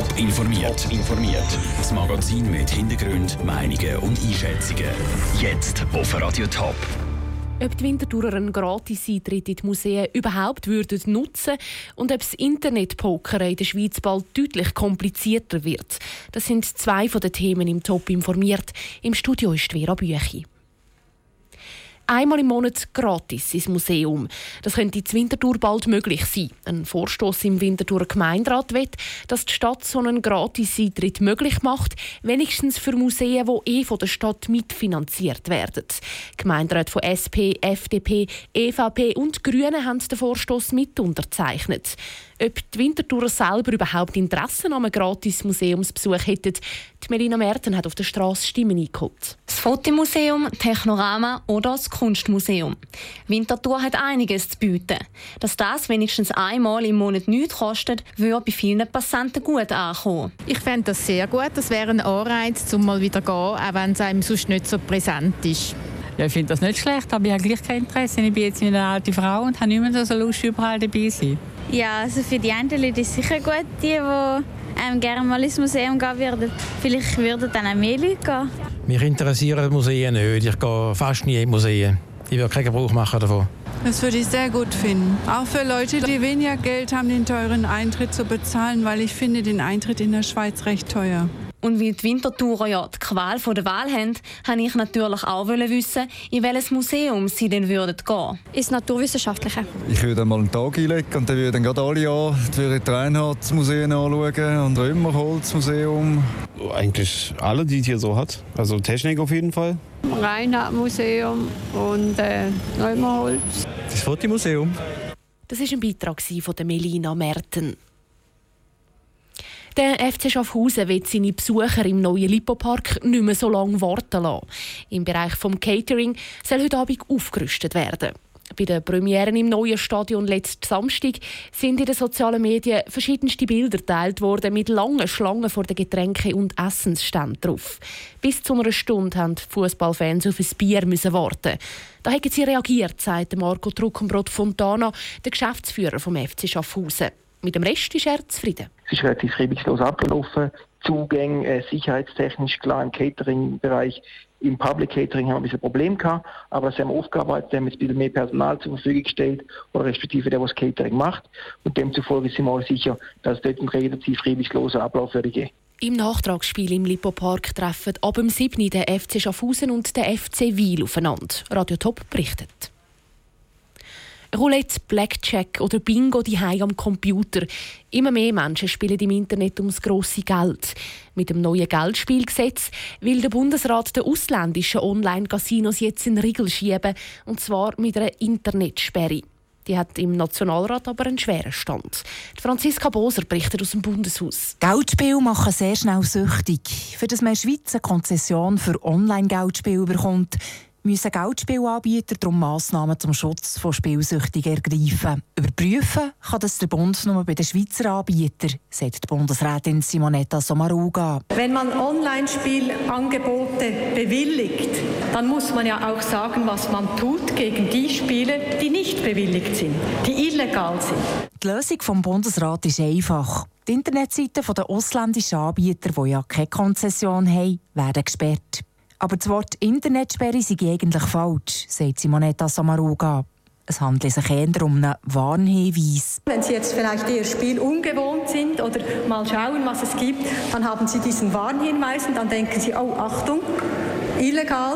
Top informiert. informiert. Das Magazin mit Hintergrund, Meinungen und Einschätzungen. Jetzt auf Radio Top. Ob die Wintertourer einen Gratis-Eintritt in die Museen überhaupt würden nutzen und ob das Internet-Poker in der Schweiz bald deutlich komplizierter wird. Das sind zwei von den Themen im Top informiert. Im Studio ist Vera Büchi einmal im Monat gratis ins Museum. Das könnte in Winterthur bald möglich sein. Ein Vorstoß im Winterthur Gemeinderat will, dass die Stadt so einen Gratis-Eintritt möglich macht, wenigstens für Museen, die eh von der Stadt mitfinanziert werden. Gemeinderat von SP, FDP, EVP und Grünen haben den Vorstoß mit unterzeichnet. Ob die Winterthurer selber überhaupt Interesse an einem gratis Museumsbesuch hätten, die Melina Merten hat auf der Straße Stimmen eingeholt. Das Fotomuseum, Technorama oder das Kunstmuseum. Winterthur hat einiges zu bieten. Dass das wenigstens einmal im Monat nichts kostet, würde bei vielen Passanten gut ankommen. Ich fände das sehr gut. Das wäre ein Anreiz, um mal wieder zu gehen, auch wenn es einem sonst nicht so präsent ist. Ja, ich finde das nicht schlecht, aber ich habe gleich kein Interesse. Ich bin jetzt eine alte Frau und habe nicht mehr so Lust, überall dabei zu sein. Ja, also für die einen Leute ist es sicher gut, die, die ähm, gerne mal ins Museum gehen würden. Vielleicht würden dann auch mehr Leute gehen. Mich interessieren Museen nicht. Ich gehe fast nie in Museen. Ich will keinen Gebrauch machen davon. Das würde ich sehr gut finden. Auch für Leute, die weniger Geld haben, den teuren Eintritt zu bezahlen, weil ich finde den Eintritt in der Schweiz recht teuer. Und weil die Wintertourer ja die Qual der Wahl haben, wollte ich natürlich auch wissen, in welches Museum sie denn würden gehen. Ins Naturwissenschaftliche. Ich würde mal einen Tag einlegen und dann würden gerade alle an die Reinhardt-Museen anschauen und Römerholz-Museum. Eigentlich alle, die es hier so hat. Also Technik auf jeden Fall. Reinhardt-Museum und äh, Römerholz. Das Fotomuseum. Das war ein Beitrag von Melina Merten. Der FC Schaffhausen wird seine Besucher im neuen Lipopark nicht mehr so lange warten lassen. Im Bereich des Catering soll heute Abend aufgerüstet werden. Bei den Premieren im neuen Stadion letzten Samstag sind in den sozialen Medien verschiedenste Bilder geteilt worden mit langen Schlangen vor den Getränke- und Essensständen drauf. Bis zu einer Stunde die Fußballfans auf ein Bier warten. Da haben sie reagiert, sagt Marco Truckenbrot Fontana, der Geschäftsführer vom FC Schaffhausen. Mit dem Rest ist er zufrieden. Es ist relativ reibungslos abgelaufen. Zugänge äh, sicherheitstechnisch klar im Catering-Bereich. Im Public Catering haben wir ein bisschen Problem gehabt, aber das haben wir aufgearbeitet, haben jetzt ein bisschen mehr Personal zur Verfügung gestellt, oder respektive der, der das Catering macht. Und demzufolge sind wir auch sicher, dass es dort einen relativ reibungslosen Ablauf würde geben. Im Nachtragsspiel im Lipo-Park treffen ab dem 7. der FC Schaffhausen und der FC Wiel aufeinander. Radio Top berichtet. Roulette, Blackjack oder Bingo die am Computer. Immer mehr Menschen spielen im Internet ums grosse Geld. Mit dem neuen Geldspielgesetz will der Bundesrat den ausländischen Online-Casinos jetzt in Riegel schieben, und zwar mit einer Internetsperre. Die hat im Nationalrat aber einen schweren Stand. Franziska Boser berichtet aus dem Bundeshaus. Geldspiele machen sehr schnell süchtig. Für das man in der Schweiz eine Konzession für Online-Geldspiele bekommt, müssen Geldspielanbieter darum Massnahmen zum Schutz von Spielsüchtigen ergreifen. Überprüfen kann das der Bund nur bei den Schweizer Anbietern, sagt die Bundesrätin Simonetta Sommaruga. Wenn man Online-Spielangebote bewilligt, dann muss man ja auch sagen, was man tut gegen die Spiele, die nicht bewilligt sind, die illegal sind. Die Lösung vom Bundesrat ist einfach. Die Internetseiten der ausländischen Anbieter, die ja keine Konzession haben, werden gesperrt. Aber das Wort Internetsperre sei eigentlich falsch, sagt Simonetta Samaruga. Es handelt sich eher um einen Warnhinweis. Wenn Sie jetzt vielleicht Ihr Spiel ungewohnt sind oder mal schauen, was es gibt, dann haben Sie diesen Warnhinweis und dann denken Sie, oh Achtung, illegal,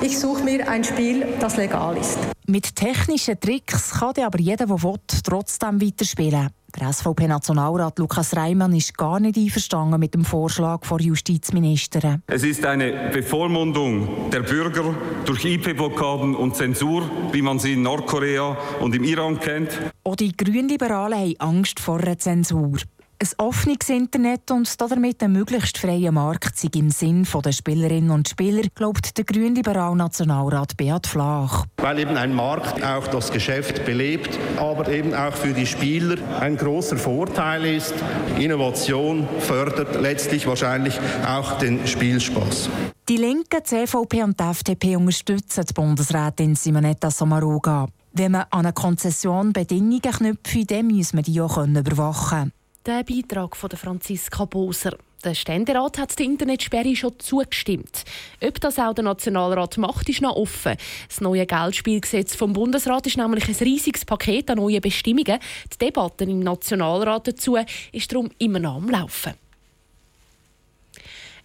ich suche mir ein Spiel, das legal ist. Mit technischen Tricks kann aber jeder, der will, trotzdem weiterspielen. Der SVP-Nationalrat Lukas Reimann ist gar nicht einverstanden mit dem Vorschlag der Justizministerin. Es ist eine Bevormundung der Bürger durch IP-Blockaden und Zensur, wie man sie in Nordkorea und im Iran kennt. Auch die Grünliberalen haben Angst vor einer Zensur. Ein offenes Internet und damit ein möglichst freier Markt sind im Sinn der Spielerinnen und Spieler, glaubt der grünliberal Nationalrat Beat Flach. Weil eben ein Markt auch das Geschäft belebt, aber eben auch für die Spieler ein großer Vorteil ist. Innovation fördert letztlich wahrscheinlich auch den Spielspaß. Die Linken, die CVP und die FDP unterstützen die Bundesrätin Simonetta Sommaruga. Wenn man an eine Konzession Bedingungen knüpft, dann muss man die auch überwachen können. Der Beitrag von Franziska Boser. Der Ständerat hat der Internetsperre schon zugestimmt. Ob das auch der Nationalrat macht, ist noch offen. Das neue Geldspielgesetz vom Bundesrat ist nämlich ein riesiges Paket an neuen Bestimmungen. Die Debatte im Nationalrat dazu ist darum immer noch am Laufen.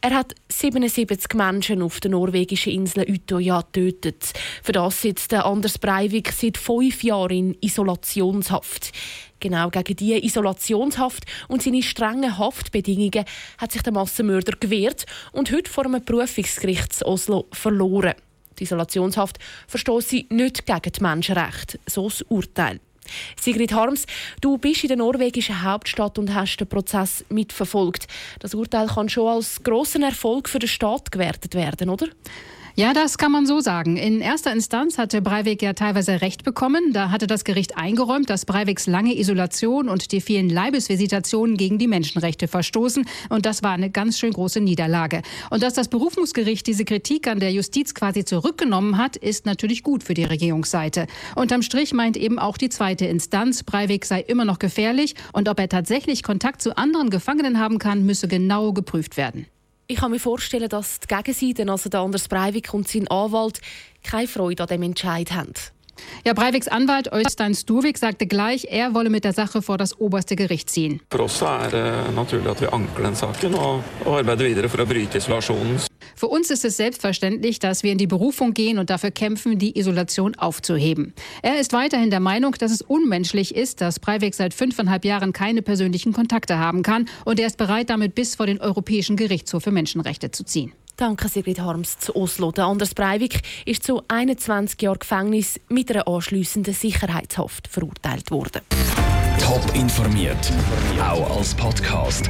Er hat 77 Menschen auf der norwegischen Insel Utøya getötet. Für das sitzt der Anders Breivik seit fünf Jahren in Isolationshaft. Genau gegen diese Isolationshaft und seine strengen Haftbedingungen hat sich der Massenmörder gewehrt und heute vor einem Berufungsgericht in Oslo verloren. Die Isolationshaft verstoße nicht gegen die Menschenrechte, so das Urteil. Sigrid Harms, du bist in der norwegischen Hauptstadt und hast den Prozess mitverfolgt. Das Urteil kann schon als grossen Erfolg für den Staat gewertet werden, oder? Ja, das kann man so sagen. In erster Instanz hatte Breivik ja teilweise Recht bekommen. Da hatte das Gericht eingeräumt, dass Breiviks lange Isolation und die vielen Leibesvisitationen gegen die Menschenrechte verstoßen. Und das war eine ganz schön große Niederlage. Und dass das Berufungsgericht diese Kritik an der Justiz quasi zurückgenommen hat, ist natürlich gut für die Regierungsseite. Unterm Strich meint eben auch die zweite Instanz, Breivik sei immer noch gefährlich und ob er tatsächlich Kontakt zu anderen Gefangenen haben kann, müsse genau geprüft werden. Ich kann mir vorstellen, dass die Gegenseite, also der Anders Breivik und sein Anwalt, keine Freude an dem Entscheid haben. Ja, Breiviks Anwalt Øystein Sturvik sagte gleich, er wolle mit der Sache vor das oberste Gericht ziehen. Für uns er det naturlig at vi ankler den og arbeider videre for å bryte isolasjonen. Für uns ist es selbstverständlich, dass wir in die Berufung gehen und dafür kämpfen, die Isolation aufzuheben. Er ist weiterhin der Meinung, dass es unmenschlich ist, dass Breivik seit fünfeinhalb Jahren keine persönlichen Kontakte haben kann und er ist bereit, damit bis vor den Europäischen Gerichtshof für Menschenrechte zu ziehen. Danke, Sigrid Harms zu Oslo. Der Anders Breivik ist zu 21 Jahren Gefängnis mit einer anschliessenden Sicherheitshaft verurteilt worden. Top informiert, auch als Podcast.